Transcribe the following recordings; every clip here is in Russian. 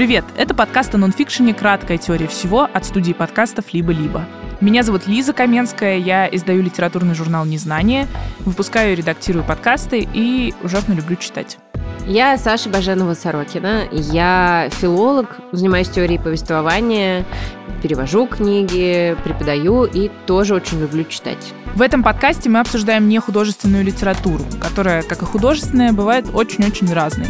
Привет! Это подкаст о нонфикшене «Краткая теория всего» от студии подкастов «Либо-либо». Меня зовут Лиза Каменская, я издаю литературный журнал «Незнание», выпускаю и редактирую подкасты и ужасно люблю читать. Я Саша Баженова-Сорокина. Я филолог, занимаюсь теорией повествования, перевожу книги, преподаю и тоже очень люблю читать. В этом подкасте мы обсуждаем не художественную литературу, которая, как и художественная, бывает очень-очень разной.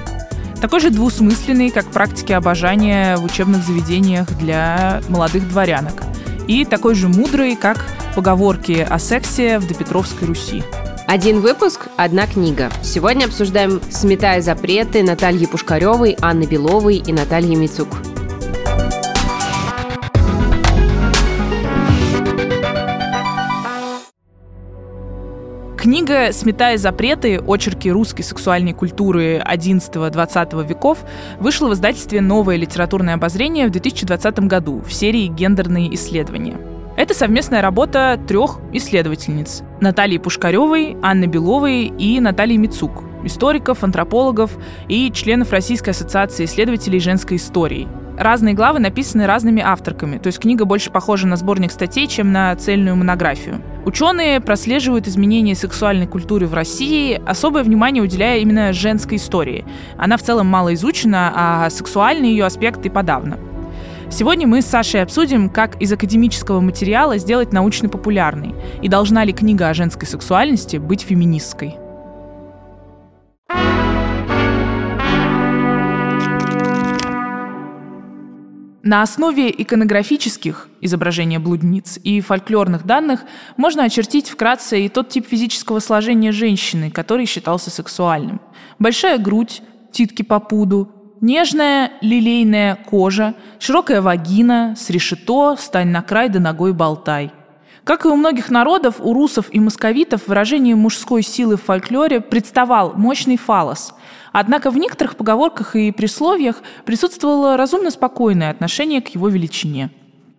Такой же двусмысленный, как практики обожания в учебных заведениях для молодых дворянок. И такой же мудрый, как поговорки о сексе в допетровской Руси. Один выпуск, одна книга. Сегодня обсуждаем «Сметая запреты» Натальи Пушкаревой, Анны Беловой и Натальи Мицук. Книга «Сметая запреты. Очерки русской сексуальной культуры XI-XX веков» вышла в издательстве «Новое литературное обозрение» в 2020 году в серии «Гендерные исследования». Это совместная работа трех исследовательниц – Натальи Пушкаревой, Анны Беловой и Натальи Мицук, историков, антропологов и членов Российской ассоциации исследователей женской истории. Разные главы написаны разными авторками, то есть книга больше похожа на сборник статей, чем на цельную монографию. Ученые прослеживают изменения сексуальной культуры в России, особое внимание уделяя именно женской истории. Она в целом мало изучена, а сексуальные ее аспекты подавно. Сегодня мы с Сашей обсудим, как из академического материала сделать научно-популярный, и должна ли книга о женской сексуальности быть феминистской. На основе иконографических изображений блудниц и фольклорных данных можно очертить вкратце и тот тип физического сложения женщины, который считался сексуальным. Большая грудь, титки по пуду, Нежная лилейная кожа, широкая вагина, с решето, стань на край да ногой болтай. Как и у многих народов, у русов и московитов выражение мужской силы в фольклоре представал мощный фалос. Однако в некоторых поговорках и присловиях присутствовало разумно спокойное отношение к его величине.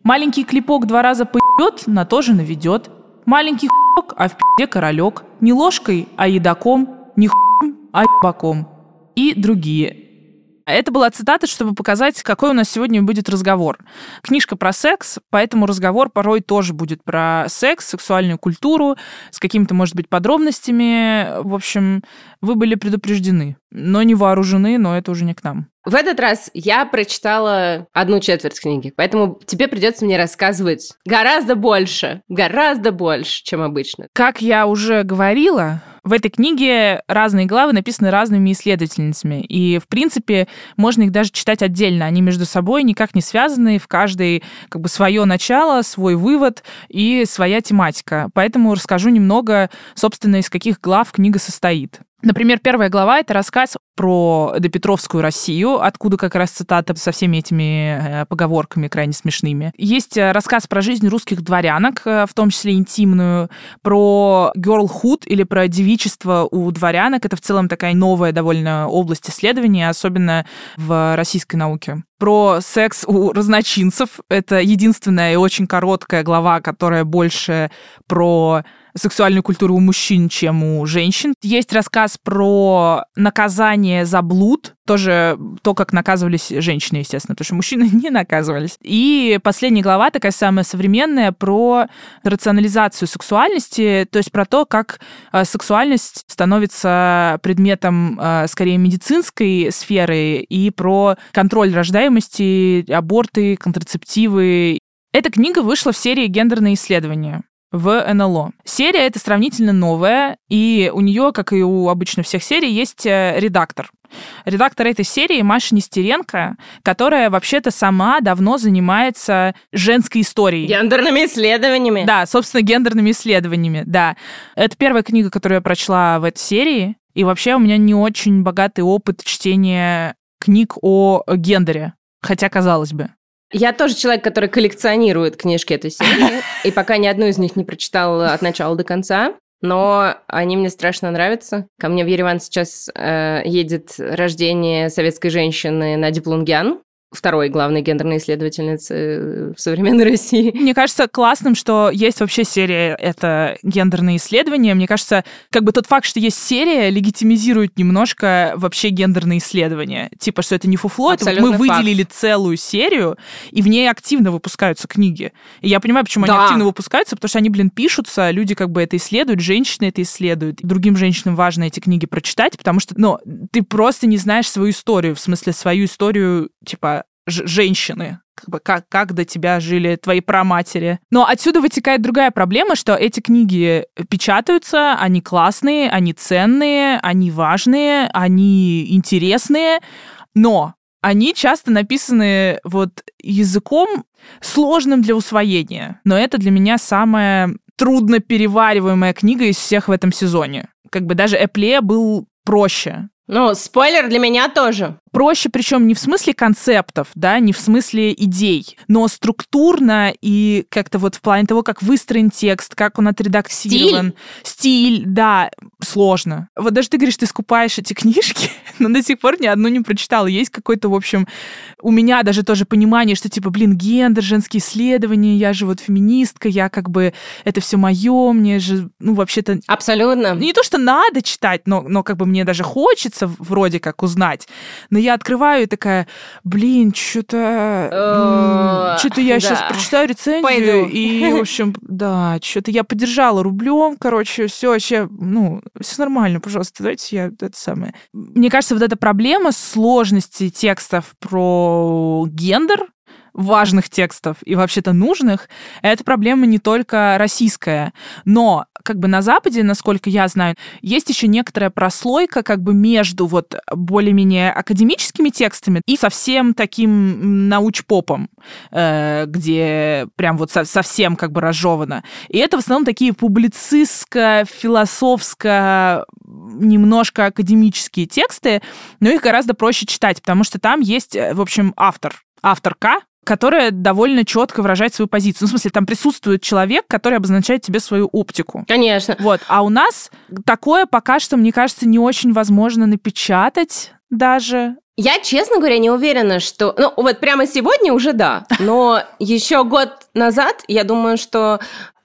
Маленький клепок два раза поебет, на то же наведет. Маленький хуек, а в пи***де королек. Не ложкой, а едоком. Не хуем, а ебаком. И другие. Это была цитата, чтобы показать, какой у нас сегодня будет разговор. Книжка про секс, поэтому разговор порой тоже будет про секс, сексуальную культуру, с какими-то, может быть, подробностями. В общем, вы были предупреждены, но не вооружены, но это уже не к нам. В этот раз я прочитала одну четверть книги, поэтому тебе придется мне рассказывать гораздо больше, гораздо больше, чем обычно. Как я уже говорила, в этой книге разные главы написаны разными исследовательницами, и, в принципе, можно их даже читать отдельно. Они между собой никак не связаны, в каждой как бы свое начало, свой вывод и своя тематика. Поэтому расскажу немного, собственно, из каких глав книга состоит. Например, первая глава — это рассказ про допетровскую Россию, откуда как раз цитата со всеми этими э, поговорками крайне смешными. Есть э, рассказ про жизнь русских дворянок, э, в том числе интимную, про girlhood или про девичество у дворянок. Это в целом такая новая довольно область исследования, особенно в российской науке про секс у разночинцев. Это единственная и очень короткая глава, которая больше про сексуальную культуру у мужчин, чем у женщин. Есть рассказ про наказание за блуд, тоже то, как наказывались женщины, естественно, потому что мужчины не наказывались. И последняя глава, такая самая современная, про рационализацию сексуальности, то есть про то, как э, сексуальность становится предметом э, скорее медицинской сферы и про контроль рождаемости, аборты, контрацептивы. Эта книга вышла в серии «Гендерные исследования» в НЛО. Серия эта сравнительно новая, и у нее, как и у обычно всех серий, есть э, редактор. Редактор этой серии Маша Нестеренко, которая вообще-то сама давно занимается женской историей. Гендерными исследованиями. Да, собственно, гендерными исследованиями, да. Это первая книга, которую я прочла в этой серии, и вообще у меня не очень богатый опыт чтения книг о гендере, хотя казалось бы. Я тоже человек, который коллекционирует книжки этой серии, и пока ни одну из них не прочитал от начала до конца. Но они мне страшно нравятся. Ко мне в Ереван сейчас э, едет рождение советской женщины Нади Плунгян. Второй главной гендерной исследовательницы э, в современной России. Мне кажется классным, что есть вообще серия это гендерные исследования. Мне кажется, как бы тот факт, что есть серия, легитимизирует немножко вообще гендерные исследования. Типа, что это не фуфло, это мы выделили факт. целую серию, и в ней активно выпускаются книги. И я понимаю, почему да. они активно выпускаются, потому что они, блин, пишутся, люди как бы это исследуют, женщины это исследуют. Другим женщинам важно эти книги прочитать, потому что, ну, ты просто не знаешь свою историю, в смысле свою историю, типа, женщины, как бы как, как до тебя жили твои праматери. Но отсюда вытекает другая проблема, что эти книги печатаются, они классные, они ценные, они важные, они интересные, но они часто написаны вот языком сложным для усвоения. Но это для меня самая трудно перевариваемая книга из всех в этом сезоне. Как бы даже Эпле был проще. Ну, спойлер для меня тоже. Проще, причем не в смысле концептов, да, не в смысле идей, но структурно и как-то вот в плане того, как выстроен текст, как он отредактирован. Стиль? Стиль, да, сложно. Вот даже ты говоришь, ты скупаешь эти книжки, но до сих пор ни одну не прочитала. Есть какой-то, в общем, у меня даже тоже понимание, что типа, блин, гендер, женские исследования, я же вот феминистка, я как бы, это все мое, мне же, ну, вообще-то... Абсолютно. Не то, что надо читать, но, но как бы мне даже хочется вроде как узнать. Но я открываю и такая, блин, что-то... Что-то я сейчас прочитаю рецензию, и, в общем, да, что-то я поддержала рублем, короче, все вообще, ну, все нормально, пожалуйста, давайте я это самое. Мне кажется, вот эта проблема сложности текстов про гендер, важных текстов и вообще-то нужных, это проблема не только российская. Но как бы на Западе, насколько я знаю, есть еще некоторая прослойка как бы между вот более-менее академическими текстами и совсем таким научпопом, э, где прям вот совсем как бы разжевано. И это в основном такие публицистско-философско немножко академические тексты, но их гораздо проще читать, потому что там есть, э, в общем, автор, авторка, которая довольно четко выражает свою позицию. Ну, в смысле, там присутствует человек, который обозначает тебе свою оптику. Конечно. Вот. А у нас такое пока что, мне кажется, не очень возможно напечатать даже. Я, честно говоря, не уверена, что... Ну, вот прямо сегодня уже да, но еще год назад, я думаю, что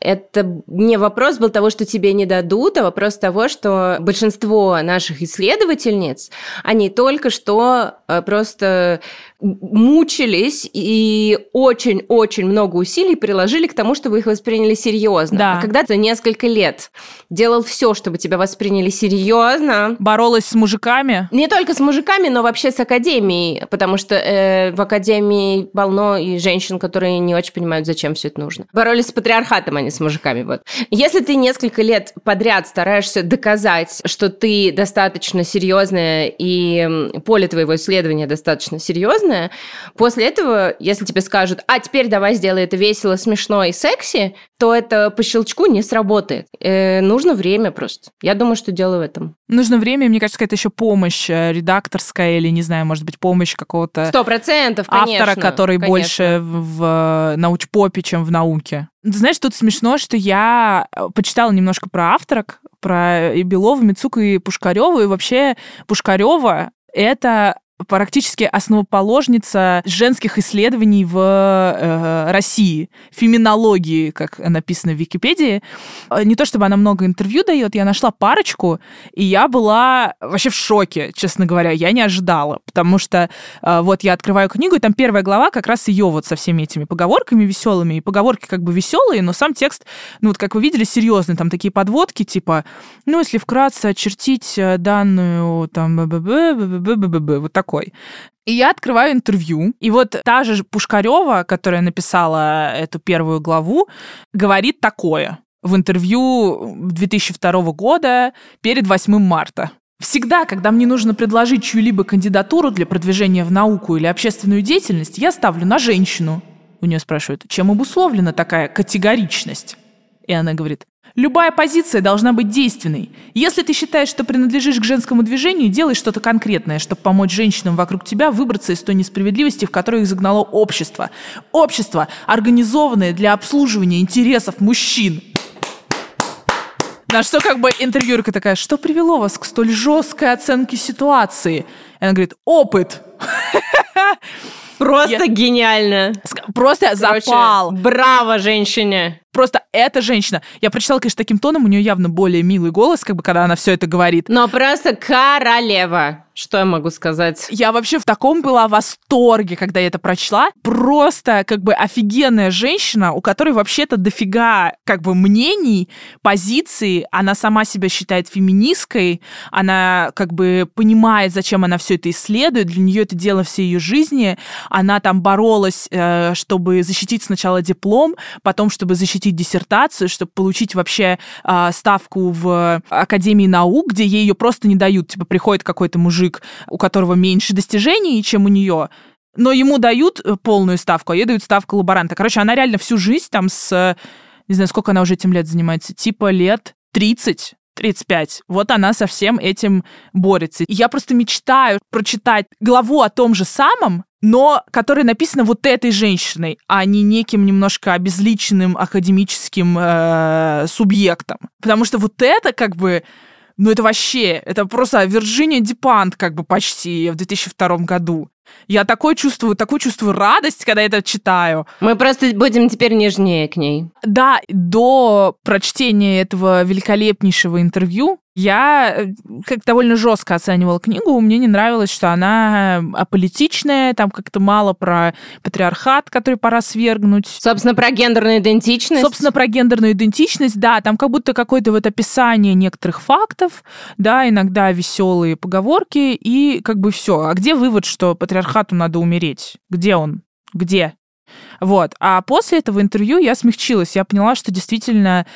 это не вопрос был того, что тебе не дадут, а вопрос того, что большинство наших исследовательниц, они только что э, просто мучились и очень-очень много усилий приложили к тому, чтобы их восприняли серьезно. Да. А когда ты несколько лет делал все, чтобы тебя восприняли серьезно. Боролась с мужиками? Не только с мужиками, но вообще с академией, потому что э, в академии полно и женщин, которые не очень понимают, зачем все это нужно. Боролись с патриархатом, не с мужиками. Вот. Если ты несколько лет подряд стараешься доказать, что ты достаточно серьезная и поле твоего исследования достаточно серьезное, после этого, если тебе скажут, а теперь давай сделай это весело, смешно и секси, то это по щелчку не сработает. Э, нужно время просто. Я думаю, что дело в этом. Нужно время, мне кажется, какая-то еще помощь э, редакторская или, не знаю, может быть, помощь какого-то... Сто процентов, Автора, который конечно. больше в научпопе, чем в науке. Знаешь, тут смешно, что я э, почитала немножко про авторок, про и Белову, Мицуку и Пушкареву, и вообще Пушкарева это практически основоположница женских исследований в э, России, феминологии, как написано в Википедии. Э, не то чтобы она много интервью дает, я нашла парочку, и я была вообще в шоке, честно говоря, я не ожидала, потому что э, вот я открываю книгу, и там первая глава как раз ее вот со всеми этими поговорками веселыми, и поговорки как бы веселые, но сам текст, ну вот как вы видели, серьезный, там такие подводки, типа, ну если вкратце очертить э, данную там вот так такой. И я открываю интервью, и вот та же Пушкарева, которая написала эту первую главу, говорит такое в интервью 2002 года перед 8 марта. Всегда, когда мне нужно предложить чью-либо кандидатуру для продвижения в науку или общественную деятельность, я ставлю на женщину. У нее спрашивают, чем обусловлена такая категоричность? И она говорит, Любая позиция должна быть действенной. Если ты считаешь, что принадлежишь к женскому движению, делай что-то конкретное, чтобы помочь женщинам вокруг тебя выбраться из той несправедливости, в которую их загнало общество. Общество, организованное для обслуживания интересов мужчин. На что как бы интервьюерка такая, что привело вас к столь жесткой оценке ситуации? И она говорит, опыт. Просто я... гениально. Просто Короче, запал. Браво, женщине. Просто эта женщина. Я прочитала, конечно, таким тоном, у нее явно более милый голос, как бы, когда она все это говорит. Но просто королева. Что я могу сказать? Я вообще в таком была восторге, когда я это прочла. Просто как бы офигенная женщина, у которой вообще-то дофига как бы мнений, позиций. Она сама себя считает феминисткой. Она как бы понимает, зачем она все это исследует. Для нее это дело всей ее жизни. Она там боролась, э, чтобы защитить сначала диплом, потом, чтобы защитить диссертацию, чтобы получить вообще а, ставку в Академии наук, где ей ее просто не дают. Типа приходит какой-то мужик мужик, у которого меньше достижений, чем у нее, но ему дают э, полную ставку, а ей дают ставку лаборанта. Короче, она реально всю жизнь там с, не знаю, сколько она уже этим лет занимается, типа лет 30, 35. Вот она со всем этим борется. И я просто мечтаю прочитать главу о том же самом, но которая написана вот этой женщиной, а не неким немножко обезличенным академическим э, субъектом. Потому что вот это как бы ну это вообще, это просто Вирджиния Дипант как бы почти в 2002 году. Я такое чувствую, такую чувствую радость, когда я это читаю. Мы просто будем теперь нежнее к ней. Да, до прочтения этого великолепнейшего интервью я э, как довольно жестко оценивала книгу. Мне не нравилось, что она аполитичная, там как-то мало про патриархат, который пора свергнуть. Собственно, про гендерную идентичность. Собственно, про гендерную идентичность, да. Там как будто какое-то вот описание некоторых фактов, да, иногда веселые поговорки, и как бы все. А где вывод, что патриархату надо умереть? Где он? Где? Вот. А после этого интервью я смягчилась. Я поняла, что действительно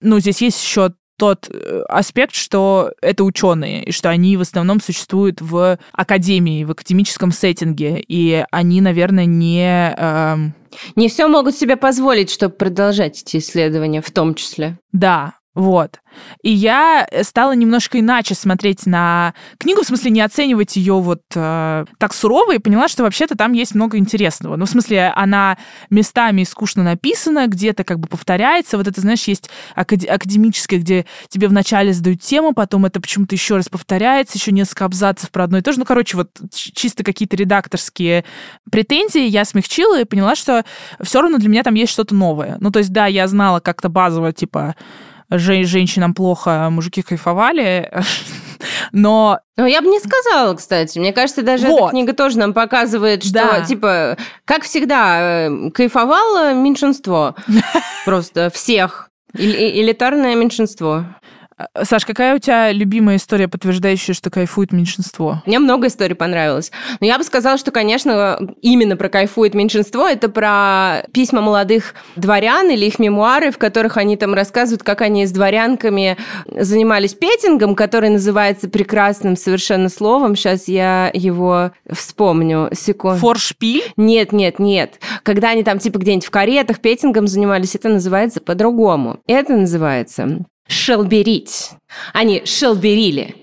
ну, здесь есть еще тот э, аспект, что это ученые, и что они в основном существуют в академии, в академическом сеттинге, и они, наверное, не... Эм... Не все могут себе позволить, чтобы продолжать эти исследования в том числе. Да, вот. И я стала немножко иначе смотреть на книгу, в смысле не оценивать ее вот э, так сурово, и поняла, что вообще-то там есть много интересного. Ну, в смысле, она местами скучно написана, где-то как бы повторяется. Вот это, знаешь, есть акад- академическое, где тебе вначале задают тему, потом это почему-то еще раз повторяется, еще несколько абзацев про одно и то же. Ну, короче, вот чисто какие-то редакторские претензии я смягчила и поняла, что все равно для меня там есть что-то новое. Ну, то есть, да, я знала как-то базово, типа, женщинам плохо, а мужики кайфовали. Но... Ну, я бы не сказала, кстати. Мне кажется, даже вот. эта книга тоже нам показывает, что, да. типа, как всегда, э, кайфовало меньшинство. Просто всех. Элитарное меньшинство. Э, Саш, какая у тебя любимая история, подтверждающая, что кайфует меньшинство? Мне много историй понравилось. Но я бы сказала, что, конечно, именно про кайфует меньшинство, это про письма молодых дворян или их мемуары, в которых они там рассказывают, как они с дворянками занимались петингом, который называется прекрасным совершенно словом. Сейчас я его вспомню. Секунду. Форшпиль? Нет, нет, нет. Когда они там типа где-нибудь в каретах петингом занимались, это называется по-другому. Это называется шелберить. Они шелберили.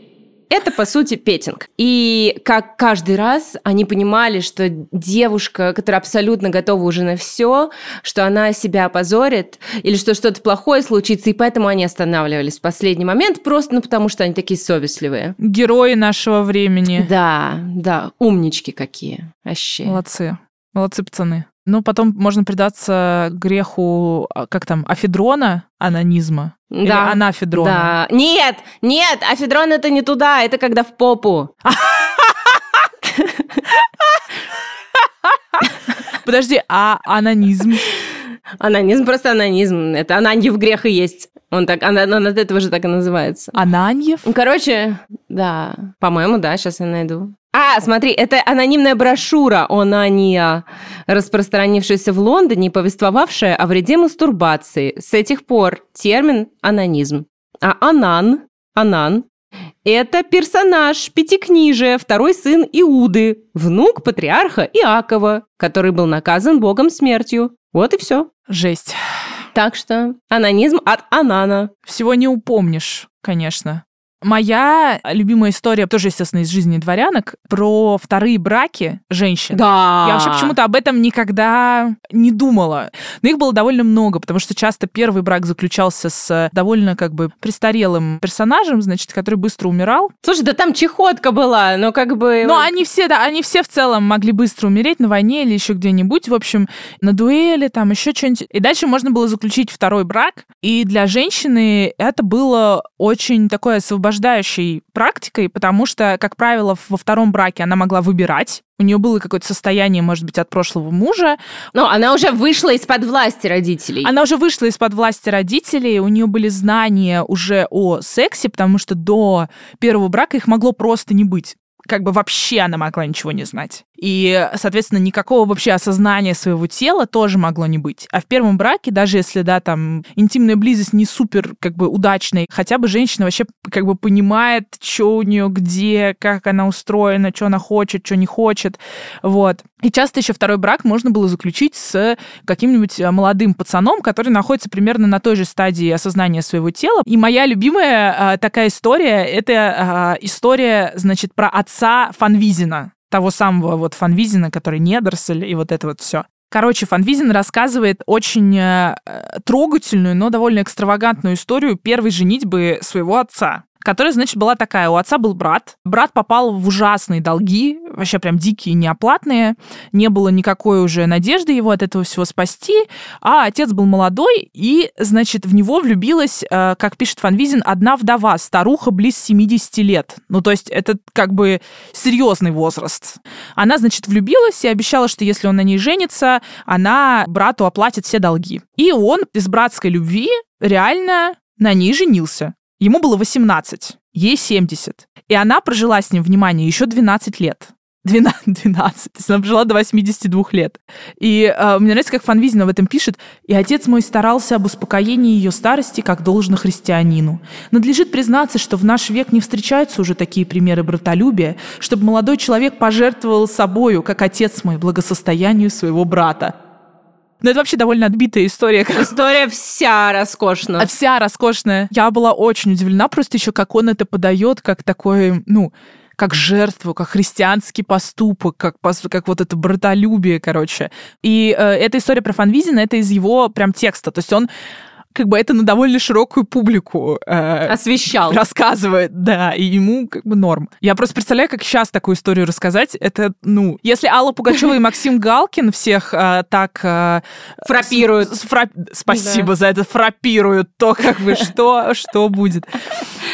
Это, по сути, петинг. И как каждый раз они понимали, что девушка, которая абсолютно готова уже на все, что она себя опозорит, или что что-то плохое случится, и поэтому они останавливались в последний момент, просто ну, потому что они такие совестливые. Герои нашего времени. Да, да, умнички какие. Вообще. Молодцы. Молодцы, пацаны. Ну, потом можно предаться греху, а, как там, афедрона, анонизма. Да. Или анафедрона. Да. Нет, нет, афедрон это не туда, это когда в попу. Подожди, а анонизм? Анонизм просто анонизм. Это ананьев грех и есть. Он так, он, он от этого же так и называется. Ананьев? Короче, да. По-моему, да, сейчас я найду. А, смотри, это анонимная брошюра «Онания», распространившаяся в Лондоне, повествовавшая о вреде мастурбации. С этих пор термин «анонизм». А «анан», «анан» – это персонаж пятикнижия, второй сын Иуды, внук патриарха Иакова, который был наказан богом смертью. Вот и все. Жесть. Так что анонизм от анана. Всего не упомнишь, конечно. Моя любимая история, тоже, естественно, из жизни дворянок, про вторые браки женщин. Да. Я вообще почему-то об этом никогда не думала. Но их было довольно много, потому что часто первый брак заключался с довольно как бы престарелым персонажем, значит, который быстро умирал. Слушай, да там чехотка была, но как бы... Но они все, да, они все в целом могли быстро умереть на войне или еще где-нибудь, в общем, на дуэли, там еще что-нибудь. И дальше можно было заключить второй брак. И для женщины это было очень такое освобождающей практикой, потому что, как правило, во втором браке она могла выбирать, у нее было какое-то состояние, может быть, от прошлого мужа. Но она уже вышла из-под власти родителей. Она уже вышла из-под власти родителей, у нее были знания уже о сексе, потому что до первого брака их могло просто не быть как бы вообще она могла ничего не знать. И, соответственно, никакого вообще осознания своего тела тоже могло не быть. А в первом браке, даже если, да, там, интимная близость не супер, как бы, удачная, хотя бы женщина вообще, как бы, понимает, что у нее где, как она устроена, что она хочет, что не хочет, вот. И часто еще второй брак можно было заключить с каким-нибудь э, молодым пацаном, который находится примерно на той же стадии осознания своего тела. И моя любимая а, такая история, это а, история, значит, про отца Фанвизина того самого вот Фанвизина, который недоросль, и вот это вот все. Короче, Фанвизин рассказывает очень э, трогательную, но довольно экстравагантную историю первой женитьбы своего отца которая, значит, была такая. У отца был брат. Брат попал в ужасные долги, вообще прям дикие, неоплатные. Не было никакой уже надежды его от этого всего спасти. А отец был молодой, и, значит, в него влюбилась, э, как пишет Фанвизин, одна вдова, старуха близ 70 лет. Ну, то есть это как бы серьезный возраст. Она, значит, влюбилась и обещала, что если он на ней женится, она брату оплатит все долги. И он из братской любви реально на ней женился. Ему было 18, ей 70. И она прожила с ним, внимание, еще 12 лет. 12, 12. То есть она прожила до 82 лет. И э, мне нравится, как Фанвизин об этом пишет. «И отец мой старался об успокоении ее старости, как должно христианину. Надлежит признаться, что в наш век не встречаются уже такие примеры братолюбия, чтобы молодой человек пожертвовал собою, как отец мой, благосостоянию своего брата. Но это вообще довольно отбитая история. История вся роскошная. А вся роскошная. Я была очень удивлена просто еще, как он это подает, как такой, ну, как жертву, как христианский поступок, как, как вот это братолюбие, короче. И э, эта история про Фанвизина, это из его прям текста. То есть он как бы это на довольно широкую публику э, освещал. Рассказывает, да, и ему как бы норм. Я просто представляю, как сейчас такую историю рассказать. Это, ну, если Алла Пугачева и Максим Галкин всех э, так... Э, фрапируют. С, с фра... Спасибо да. за это, фрапируют, то как бы что, что будет.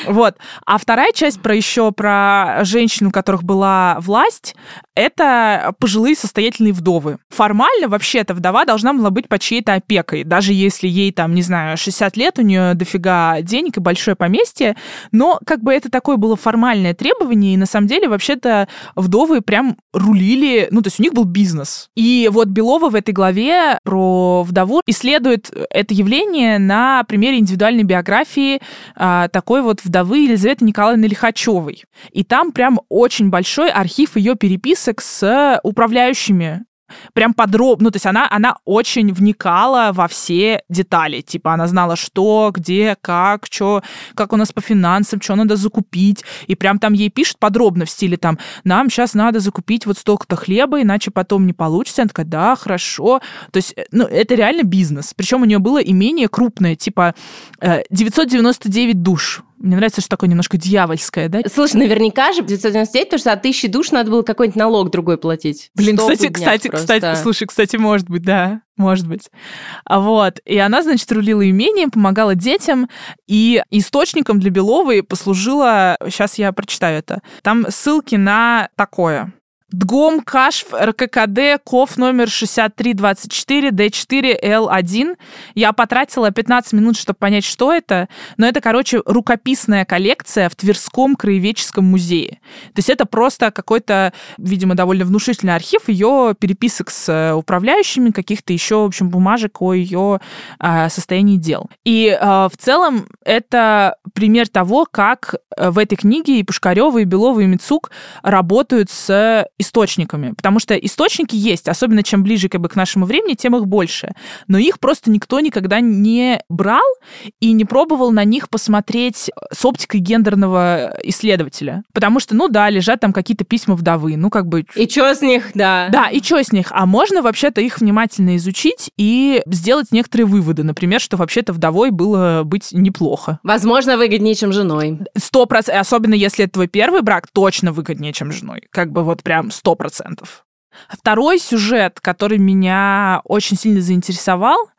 Вот. А вторая часть про еще про женщин, у которых была власть, это пожилые состоятельные вдовы. Формально вообще эта вдова должна была быть под чьей-то опекой, даже если ей там, не знаю, 60 лет, у нее дофига денег и большое поместье, но как бы это такое было формальное требование, и на самом деле вообще-то вдовы прям рулили, ну то есть у них был бизнес. И вот Белова в этой главе про вдову исследует это явление на примере индивидуальной биографии а, такой вот вдовы Елизаветы Николаевны Лихачевой. И там прям очень большой архив ее переписок с управляющими прям подробно, ну, то есть она, она очень вникала во все детали, типа она знала, что, где, как, что, как у нас по финансам, что надо закупить, и прям там ей пишут подробно в стиле там, нам сейчас надо закупить вот столько-то хлеба, иначе потом не получится. Она такая, да, хорошо. То есть, э, ну, это реально бизнес. Причем у нее было имение крупное, типа 999 э, душ мне нравится, что такое немножко дьявольское, да? Слушай, наверняка же 999, потому что от тысячи душ надо было какой-нибудь налог другой платить. Блин, кстати, кстати, просто. кстати, слушай, кстати, может быть, да, может быть. А вот, и она, значит, рулила имением, помогала детям, и источником для Беловой послужила, сейчас я прочитаю это, там ссылки на такое. ДГОМ КАШФ РККД КОФ номер 6324 Д4Л1. Я потратила 15 минут, чтобы понять, что это, но это, короче, рукописная коллекция в Тверском краеведческом музее. То есть это просто какой-то, видимо, довольно внушительный архив ее переписок с э, управляющими, каких-то еще, в общем, бумажек о ее э, состоянии дел. И э, в целом это пример того, как э, в этой книге и Пушкарева, и Белова, и Мицук работают с источниками, потому что источники есть, особенно чем ближе как бы, к нашему времени, тем их больше. Но их просто никто никогда не брал и не пробовал на них посмотреть с оптикой гендерного исследователя. Потому что, ну да, лежат там какие-то письма вдовы, ну как бы... И что с них, да. Да, и что с них? А можно вообще-то их внимательно изучить и сделать некоторые выводы. Например, что вообще-то вдовой было быть неплохо. Возможно, выгоднее, чем женой. Сто процентов. Особенно если это твой первый брак, точно выгоднее, чем женой. Как бы вот прям сто процентов. Второй сюжет, который меня очень сильно заинтересовал,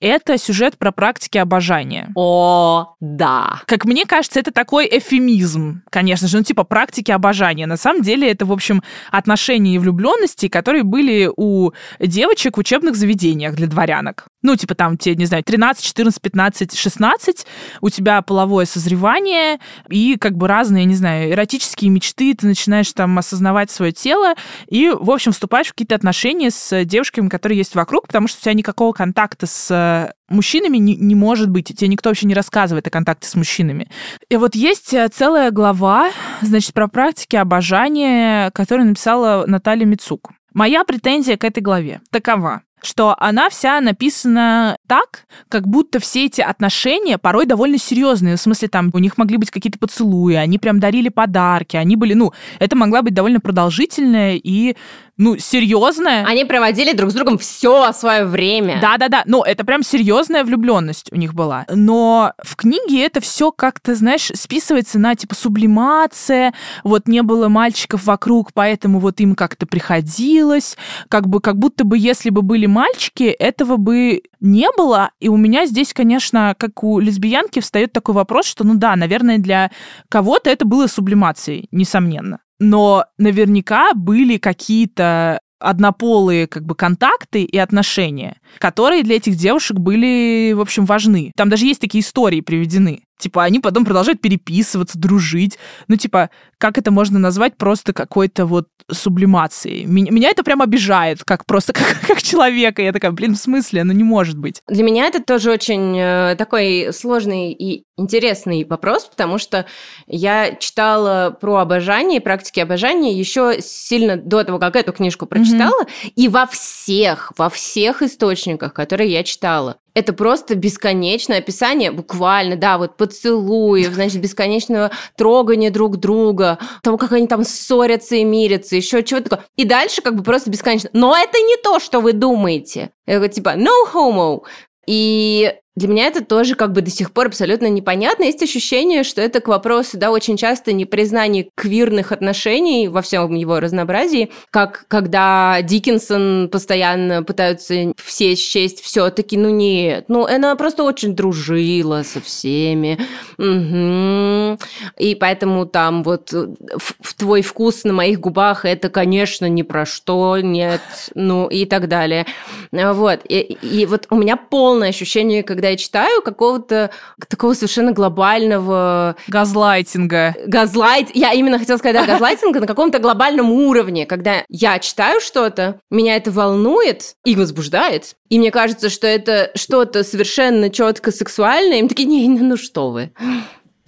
это сюжет про практики обожания. О, да. Как мне кажется, это такой эфемизм, конечно же, ну типа практики обожания. На самом деле это, в общем, отношения и влюбленности, которые были у девочек в учебных заведениях для дворянок. Ну, типа там тебе, не знаю, 13, 14, 15, 16, у тебя половое созревание и как бы разные, не знаю, эротические мечты, ты начинаешь там осознавать свое тело и, в общем, вступаешь в какие-то отношения с девушками, которые есть вокруг, потому что у тебя никакого контакта с мужчинами не, не может быть. Тебе никто вообще не рассказывает о контакте с мужчинами. И вот есть э, целая глава, значит, про практики обожания, которую написала Наталья Мицук. Моя претензия к этой главе такова что она вся написана так, как будто все эти отношения порой довольно серьезные. В смысле, там у них могли быть какие-то поцелуи, они прям дарили подарки, они были, ну, это могла быть довольно продолжительная и ну, серьезная. Они проводили друг с другом все свое время. Да-да-да, ну, это прям серьезная влюбленность у них была. Но в книге это все как-то, знаешь, списывается на, типа, сублимация, вот не было мальчиков вокруг, поэтому вот им как-то приходилось, как бы, как будто бы, если бы были мальчики, этого бы не было. И у меня здесь, конечно, как у лесбиянки, встает такой вопрос, что, ну да, наверное, для кого-то это было сублимацией, несомненно но наверняка были какие-то однополые как бы контакты и отношения, которые для этих девушек были, в общем, важны. Там даже есть такие истории приведены. Типа, они потом продолжают переписываться, дружить. Ну, типа, как это можно назвать просто какой-то вот сублимацией? Меня, меня это прям обижает, как просто как, как человека. Я такая, блин, в смысле? Ну, не может быть. Для меня это тоже очень э, такой сложный и интересный вопрос, потому что я читала про обожание, практики обожания еще сильно до того, как эту книжку прочитала, mm-hmm. и во всех, во всех источниках, которые я читала, это просто бесконечное описание, буквально, да, вот поцелуев, значит, бесконечного трогания друг друга, того, как они там ссорятся и мирятся, еще чего-то такое. И дальше как бы просто бесконечно. Но это не то, что вы думаете. Это типа no homo. И для меня это тоже как бы до сих пор абсолютно непонятно. Есть ощущение, что это к вопросу, да, очень часто непризнание квирных отношений во всем его разнообразии, как когда Диккенсон постоянно пытаются все счесть все-таки, ну нет, ну она просто очень дружила со всеми. Угу. И поэтому там вот в твой вкус на моих губах это, конечно, ни про что, нет, ну и так далее. Вот. И, и вот у меня полное ощущение, когда когда я читаю какого-то такого совершенно глобального... Газлайтинга. Газлайт... Я именно хотела сказать, да, газлайтинга на каком-то глобальном уровне, когда я читаю что-то, меня это волнует и возбуждает, и мне кажется, что это что-то совершенно четко сексуальное, им такие, не, ну что вы.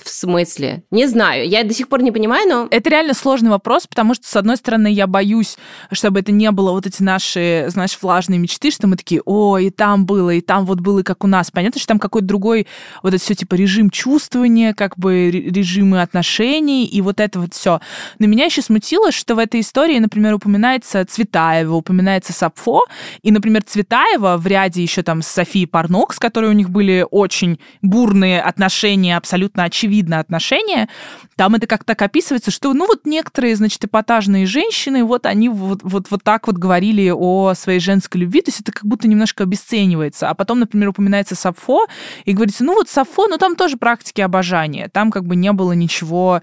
В смысле? Не знаю. Я до сих пор не понимаю, но... Это реально сложный вопрос, потому что, с одной стороны, я боюсь, чтобы это не было вот эти наши, знаешь, влажные мечты, что мы такие, о, и там было, и там вот было, как у нас. Понятно, что там какой-то другой вот это все типа режим чувствования, как бы режимы отношений, и вот это вот все. Но меня еще смутило, что в этой истории, например, упоминается Цветаева, упоминается Сапфо, и, например, Цветаева в ряде еще там с Софией Парнок, с которой у них были очень бурные отношения, абсолютно очевидные, видно отношения, там это как так описывается, что, ну, вот некоторые, значит, эпатажные женщины, вот они вот, вот, вот так вот говорили о своей женской любви, то есть это как будто немножко обесценивается. А потом, например, упоминается Сафо, и говорится, ну, вот Сафо, ну, там тоже практики обожания, там как бы не было ничего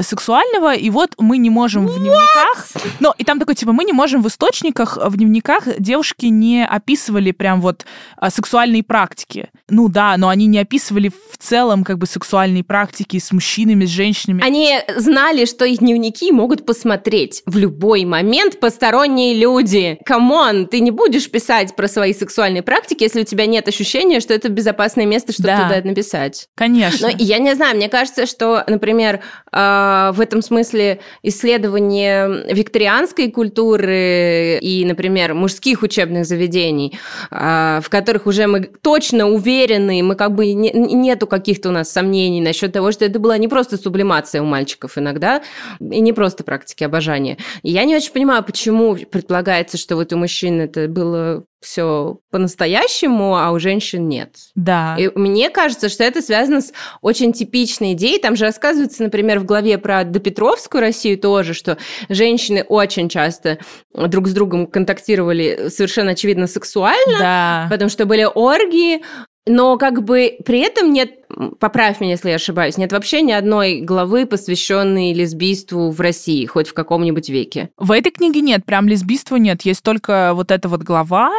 сексуального, и вот мы не можем в дневниках... Но, и там такой, типа, мы не можем в источниках, в дневниках девушки не описывали прям вот а, сексуальные практики. Ну да, но они не описывали в целом как бы сексуальные практики практики с мужчинами, с женщинами. Они знали, что их дневники могут посмотреть в любой момент посторонние люди. Come on, ты не будешь писать про свои сексуальные практики, если у тебя нет ощущения, что это безопасное место, чтобы да. туда написать. Конечно. Но я не знаю, мне кажется, что, например, а, в этом смысле исследование викторианской культуры и, например, мужских учебных заведений, а, в которых уже мы точно уверены, мы как бы не, нету каких-то у нас сомнений насчет того, что это была не просто сублимация у мальчиков иногда, и не просто практики обожания. И я не очень понимаю, почему предполагается, что вот у мужчин это было все по-настоящему, а у женщин нет. Да. И мне кажется, что это связано с очень типичной идеей. Там же рассказывается, например, в главе про допетровскую Россию тоже, что женщины очень часто друг с другом контактировали совершенно очевидно сексуально, да. потому что были оргии, но как бы при этом нет, поправь меня, если я ошибаюсь, нет вообще ни одной главы, посвященной лесбийству в России, хоть в каком-нибудь веке. В этой книге нет, прям лесбийства нет, есть только вот эта вот глава,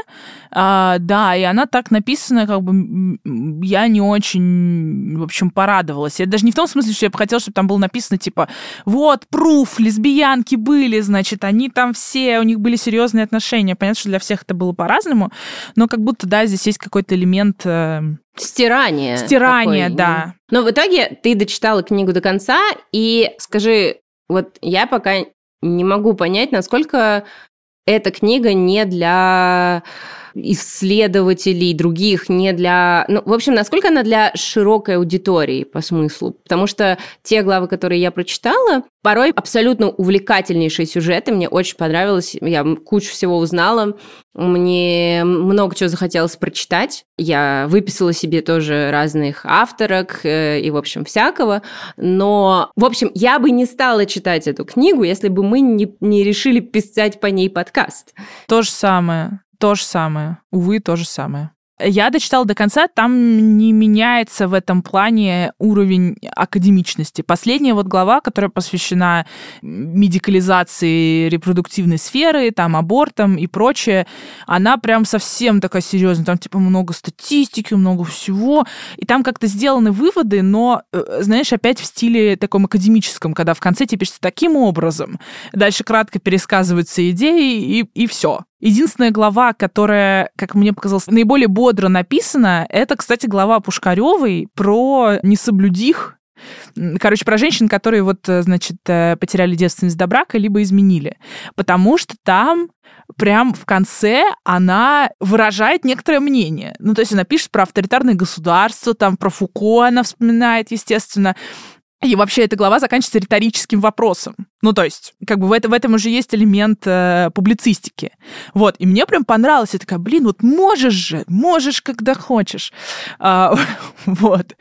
а, да, и она так написана, как бы я не очень, в общем, порадовалась. Это даже не в том смысле, что я бы хотела, чтобы там было написано, типа, вот, пруф, лесбиянки были, значит, они там все, у них были серьезные отношения. Понятно, что для всех это было по-разному, но как будто, да, здесь есть какой-то элемент э, Стирание. Стирание, такой. да. Но в итоге ты дочитала книгу до конца, и скажи, вот я пока не могу понять, насколько эта книга не для исследователей других, не для... Ну, в общем, насколько она для широкой аудитории по смыслу? Потому что те главы, которые я прочитала, порой абсолютно увлекательнейшие сюжеты. Мне очень понравилось. Я кучу всего узнала. Мне много чего захотелось прочитать. Я выписала себе тоже разных авторок э, и, в общем, всякого. Но, в общем, я бы не стала читать эту книгу, если бы мы не, не решили писать по ней подкаст. То же самое. То же самое. Увы, то же самое. Я дочитала до конца, там не меняется в этом плане уровень академичности. Последняя вот глава, которая посвящена медикализации репродуктивной сферы, там, абортам и прочее, она прям совсем такая серьезная. Там, типа, много статистики, много всего. И там как-то сделаны выводы, но, э, знаешь, опять в стиле таком академическом, когда в конце тебе пишется таким образом. Дальше кратко пересказываются идеи, и, и все. Единственная глава, которая, как мне показалось, наиболее бодро написана, это, кстати, глава Пушкаревой про несоблюдих, Короче, про женщин, которые вот, э, значит, э, потеряли девственность до брака, либо изменили. Потому что там прям в конце она выражает некоторое мнение. Ну, то есть она пишет про авторитарное государство, там про Фуко она вспоминает, естественно. И вообще эта глава заканчивается риторическим вопросом. Ну, то есть, как бы в, это, в этом уже есть элемент э, публицистики. Вот, и мне прям понравилось. Я такая, блин, вот можешь же, можешь, когда хочешь. А, вот.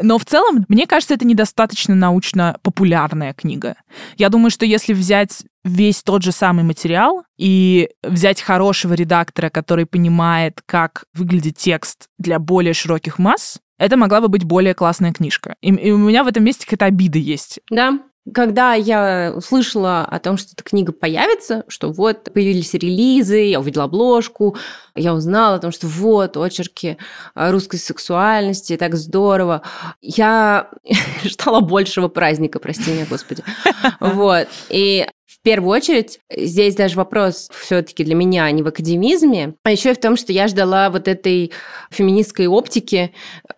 Но в целом, мне кажется, это недостаточно научно-популярная книга. Я думаю, что если взять весь тот же самый материал и взять хорошего редактора, который понимает, как выглядит текст для более широких масс, это могла бы быть более классная книжка. И, и у меня в этом месте какая-то обида есть. Да, когда я услышала о том, что эта книга появится, что вот появились релизы, я увидела обложку, я узнала о том, что вот очерки русской сексуальности, так здорово. Я ждала большего праздника, прости меня, Господи. Вот. И в первую очередь, здесь даже вопрос все-таки для меня не в академизме, а еще и в том, что я ждала вот этой феминистской оптики,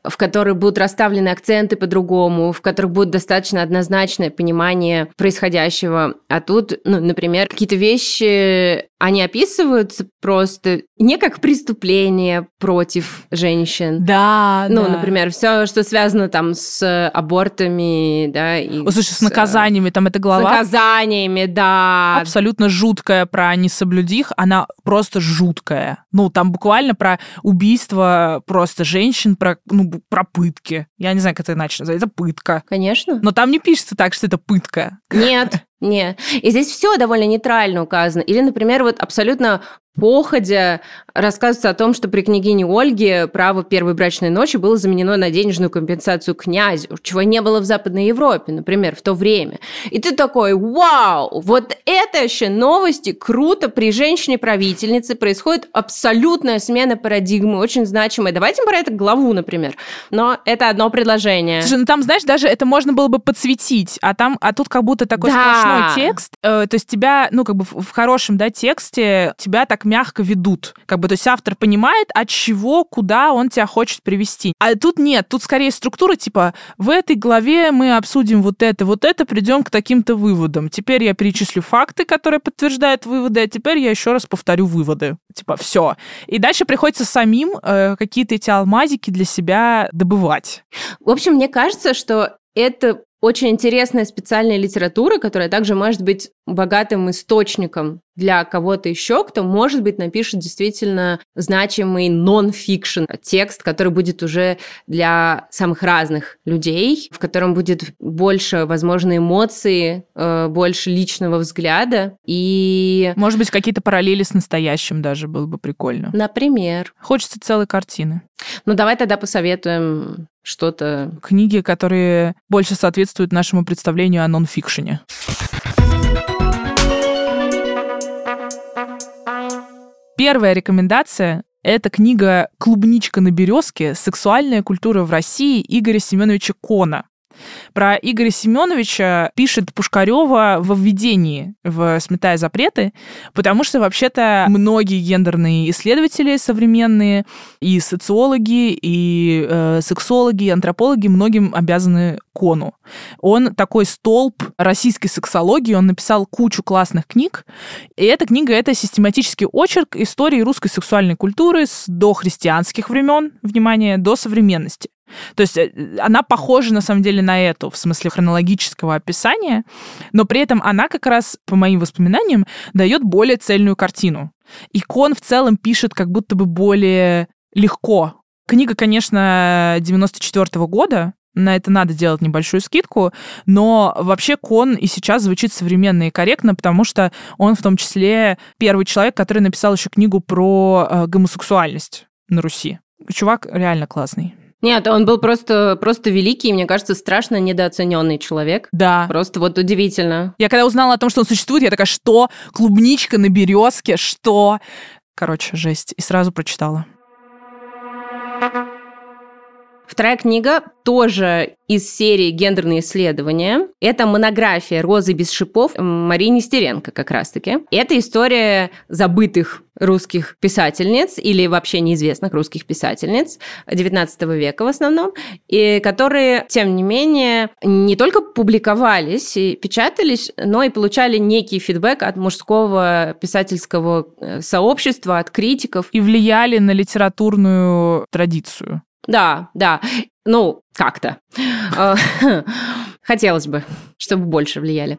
в которой будут расставлены акценты по-другому, в которых будет достаточно однозначное понимание происходящего. А тут, ну, например, какие-то вещи они описываются просто не как преступление против женщин. Да, Ну, да. например, все, что связано там с абортами, да. И О, слушай, с, с наказаниями, там эта глава. С наказаниями, да. Абсолютно жуткая про несоблюдих, она просто жуткая. Ну, там буквально про убийство просто женщин, про, ну, про пытки. Я не знаю, как это иначе назвать. Это пытка. Конечно. Но там не пишется так, что это пытка. Нет, нет. И здесь все довольно нейтрально указано. Или, например, вот абсолютно походя рассказывается о том, что при княгине Ольге право первой брачной ночи было заменено на денежную компенсацию князю, чего не было в Западной Европе, например, в то время. И ты такой, вау, вот это еще новости, круто, при женщине-правительнице происходит абсолютная смена парадигмы, очень значимая. Давайте про это главу, например. Но это одно предложение. Слушай, ну там, знаешь, даже это можно было бы подсветить, а там, а тут как будто такой да. сплошной текст, э, то есть тебя, ну, как бы в, в хорошем, да, тексте тебя так мягко ведут. Как бы, то есть автор понимает, от чего, куда он тебя хочет привести. А тут нет, тут скорее структура типа в этой главе мы обсудим вот это, вот это, придем к таким-то выводам. Теперь я перечислю факты, которые подтверждают выводы, а теперь я еще раз повторю выводы. Типа, все. И дальше приходится самим э, какие-то эти алмазики для себя добывать. В общем, мне кажется, что это очень интересная специальная литература, которая также может быть богатым источником для кого-то еще, кто, может быть, напишет действительно значимый нон-фикшн текст, который будет уже для самых разных людей, в котором будет больше, возможно, эмоций, э, больше личного взгляда и... Может быть, какие-то параллели с настоящим даже было бы прикольно. Например. Хочется целой картины. Ну, давай тогда посоветуем что-то... Книги, которые больше соответствуют нашему представлению о нон-фикшене. Первая рекомендация – это книга «Клубничка на березке. Сексуальная культура в России» Игоря Семеновича Кона. Про Игоря Семеновича пишет Пушкарева во введении в «Сметая запреты», потому что вообще-то многие гендерные исследователи современные, и социологи, и э, сексологи, и антропологи многим обязаны Кону. Он такой столб российской сексологии, он написал кучу классных книг, и эта книга — это систематический очерк истории русской сексуальной культуры с дохристианских времен, внимание, до современности. То есть э, она похожа на самом деле на эту, в смысле хронологического описания, но при этом она как раз, по моим воспоминаниям, дает более цельную картину. Икон в целом пишет как будто бы более легко. Книга, конечно, 94 -го года, на это надо делать небольшую скидку, но вообще Кон и сейчас звучит современно и корректно, потому что он в том числе первый человек, который написал еще книгу про э, гомосексуальность на Руси. Чувак реально классный. Нет, он был просто, просто великий, мне кажется, страшно недооцененный человек. Да. Просто вот удивительно. Я когда узнала о том, что он существует, я такая, что? Клубничка на березке? Что? Короче, жесть. И сразу прочитала. Вторая книга тоже из серии «Гендерные исследования». Это монография «Розы без шипов» Марии Нестеренко как раз-таки. Это история забытых русских писательниц или вообще неизвестных русских писательниц XIX века в основном, и которые, тем не менее, не только публиковались и печатались, но и получали некий фидбэк от мужского писательского э, сообщества, от критиков. И влияли на литературную традицию. Да, да. Ну, как-то. А, хотелось бы, чтобы больше влияли.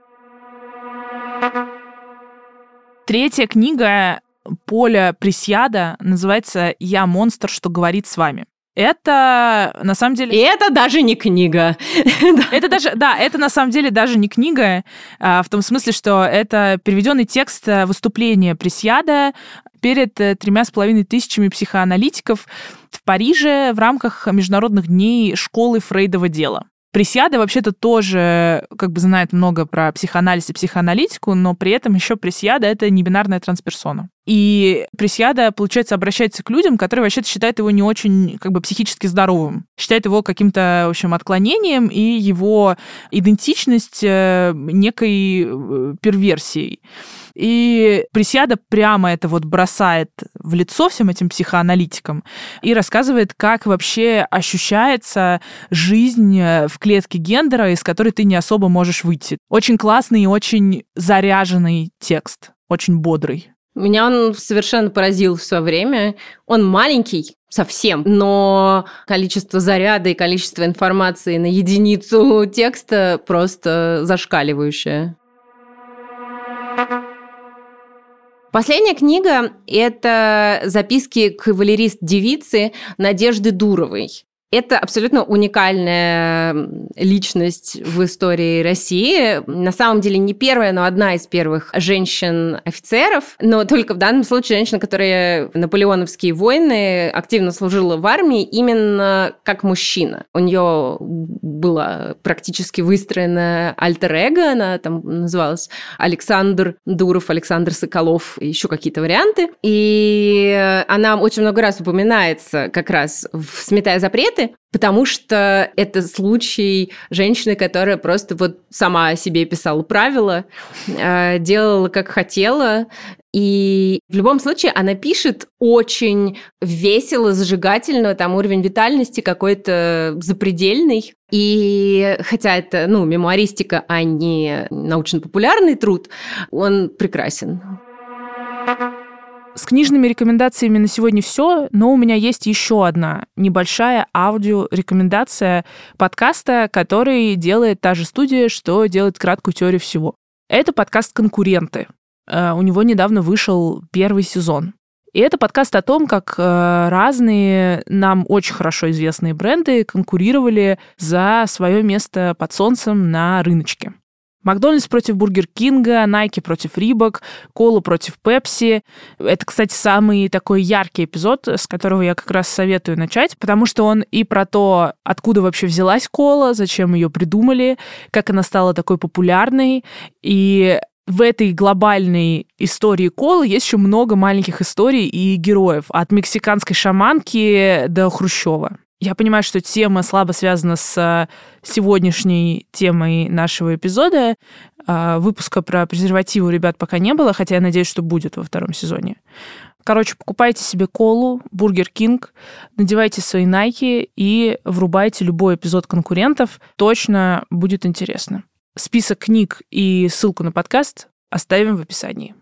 Третья книга Поля Пресьяда называется «Я монстр, что говорит с вами». Это на самом деле... И это даже не книга. Это даже, да, это на самом деле даже не книга, а, в том смысле, что это переведенный текст э, выступления Пресьяда перед э, тремя с половиной тысячами психоаналитиков в Париже в рамках Международных дней школы Фрейдова дела. Присяда вообще-то тоже как бы знает много про психоанализ и психоаналитику, но при этом еще Присьяда — это не бинарная трансперсона. И Присьяда, получается, обращается к людям, которые вообще-то считают его не очень как бы психически здоровым. Считают его каким-то, в общем, отклонением и его идентичность э, некой э, перверсией. И Присяда прямо это вот бросает в лицо всем этим психоаналитикам и рассказывает, как вообще ощущается жизнь э, в клетке гендера, из которой ты не особо можешь выйти. Очень классный и очень заряженный текст, очень бодрый. Меня он совершенно поразил в свое время. Он маленький, совсем, но количество заряда и количество информации на единицу текста просто зашкаливающее. Последняя книга – это записки кавалерист-девицы Надежды Дуровой. Это абсолютно уникальная личность в истории России. На самом деле не первая, но одна из первых женщин-офицеров. Но только в данном случае женщина, которая в наполеоновские войны активно служила в армии именно как мужчина. У нее было практически выстроено альтер-эго, она там называлась Александр Дуров, Александр Соколов, еще какие-то варианты. И она очень много раз упоминается как раз в «Сметая запреты», конфликты, потому что это случай женщины, которая просто вот сама себе писала правила, э, делала как хотела, и в любом случае она пишет очень весело, зажигательно, там уровень витальности какой-то запредельный. И хотя это, ну, мемуаристика, а не научно-популярный труд, он прекрасен. С книжными рекомендациями на сегодня все, но у меня есть еще одна небольшая аудиорекомендация подкаста, который делает та же студия, что делает краткую теорию всего. Это подкаст «Конкуренты». Э, у него недавно вышел первый сезон. И это подкаст о том, как э, разные нам очень хорошо известные бренды конкурировали за свое место под солнцем на рыночке. Макдональдс против Бургер Кинга, Nike против Reebok, Кола против Пепси. Это, кстати, самый такой яркий эпизод, с которого я как раз советую начать, потому что он и про то, откуда вообще взялась кола, зачем ее придумали, как она стала такой популярной, и в этой глобальной истории колы есть еще много маленьких историй и героев. От мексиканской шаманки до Хрущева. Я понимаю, что тема слабо связана с э, сегодняшней темой нашего эпизода. А, выпуска про презервативы у ребят пока не было, хотя я надеюсь, что будет во втором сезоне. Короче, покупайте себе колу, Бургер Кинг, надевайте свои найки и врубайте любой эпизод конкурентов. Точно будет интересно. Список книг и ссылку на подкаст оставим в описании.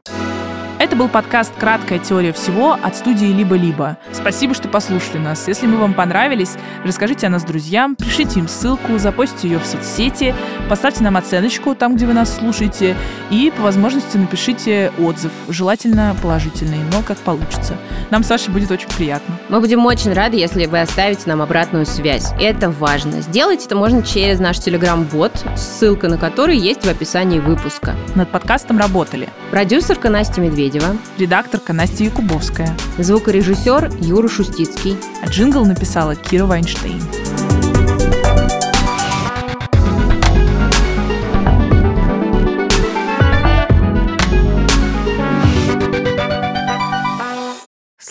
Это был подкаст «Краткая теория всего» от студии «Либо-либо». Спасибо, что послушали нас. Если мы вам понравились, расскажите о нас друзьям, пришлите им ссылку, запостите ее в соцсети, поставьте нам оценочку там, где вы нас слушаете, и по возможности напишите отзыв, желательно положительный, но как получится. Нам, Саша, будет очень приятно. Мы будем очень рады, если вы оставите нам обратную связь. Это важно. Сделать это можно через наш телеграм-бот, ссылка на который есть в описании выпуска. Над подкастом работали продюсерка Настя Медведева, Медведева, редакторка Настя Якубовская, звукорежиссер Юра Шустицкий, а джингл написала Кира Вайнштейн.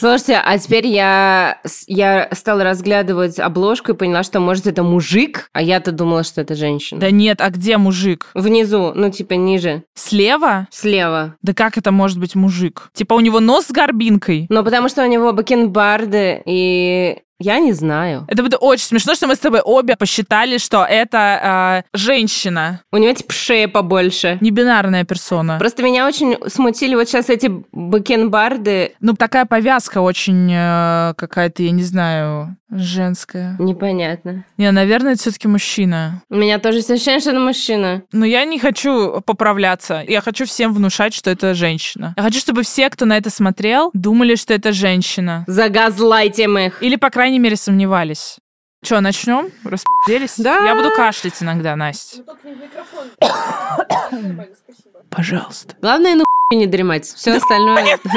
Слушайте, а теперь я, я стала разглядывать обложку и поняла, что, может, это мужик, а я-то думала, что это женщина. Да нет, а где мужик? Внизу, ну, типа, ниже. Слева? Слева. Да как это может быть мужик? Типа, у него нос с горбинкой? Ну, потому что у него бакенбарды и я не знаю. Это будет очень смешно, что мы с тобой обе посчитали, что это э, женщина. У нее типа шея побольше. Небинарная персона. Просто меня очень смутили вот сейчас эти бакенбарды. Ну, такая повязка очень э, какая-то, я не знаю, женская. Непонятно. Не, наверное, это все-таки мужчина. У меня тоже ощущение, что это мужчина. Но я не хочу поправляться. Я хочу всем внушать, что это женщина. Я хочу, чтобы все, кто на это смотрел, думали, что это женщина. Загазлайтим их. Или, по крайней мере, сомневались. Что, начнем? Распределись? Да. Я буду кашлять иногда, Настя. Пожалуйста. Главное, ну не дремать. Все остальное...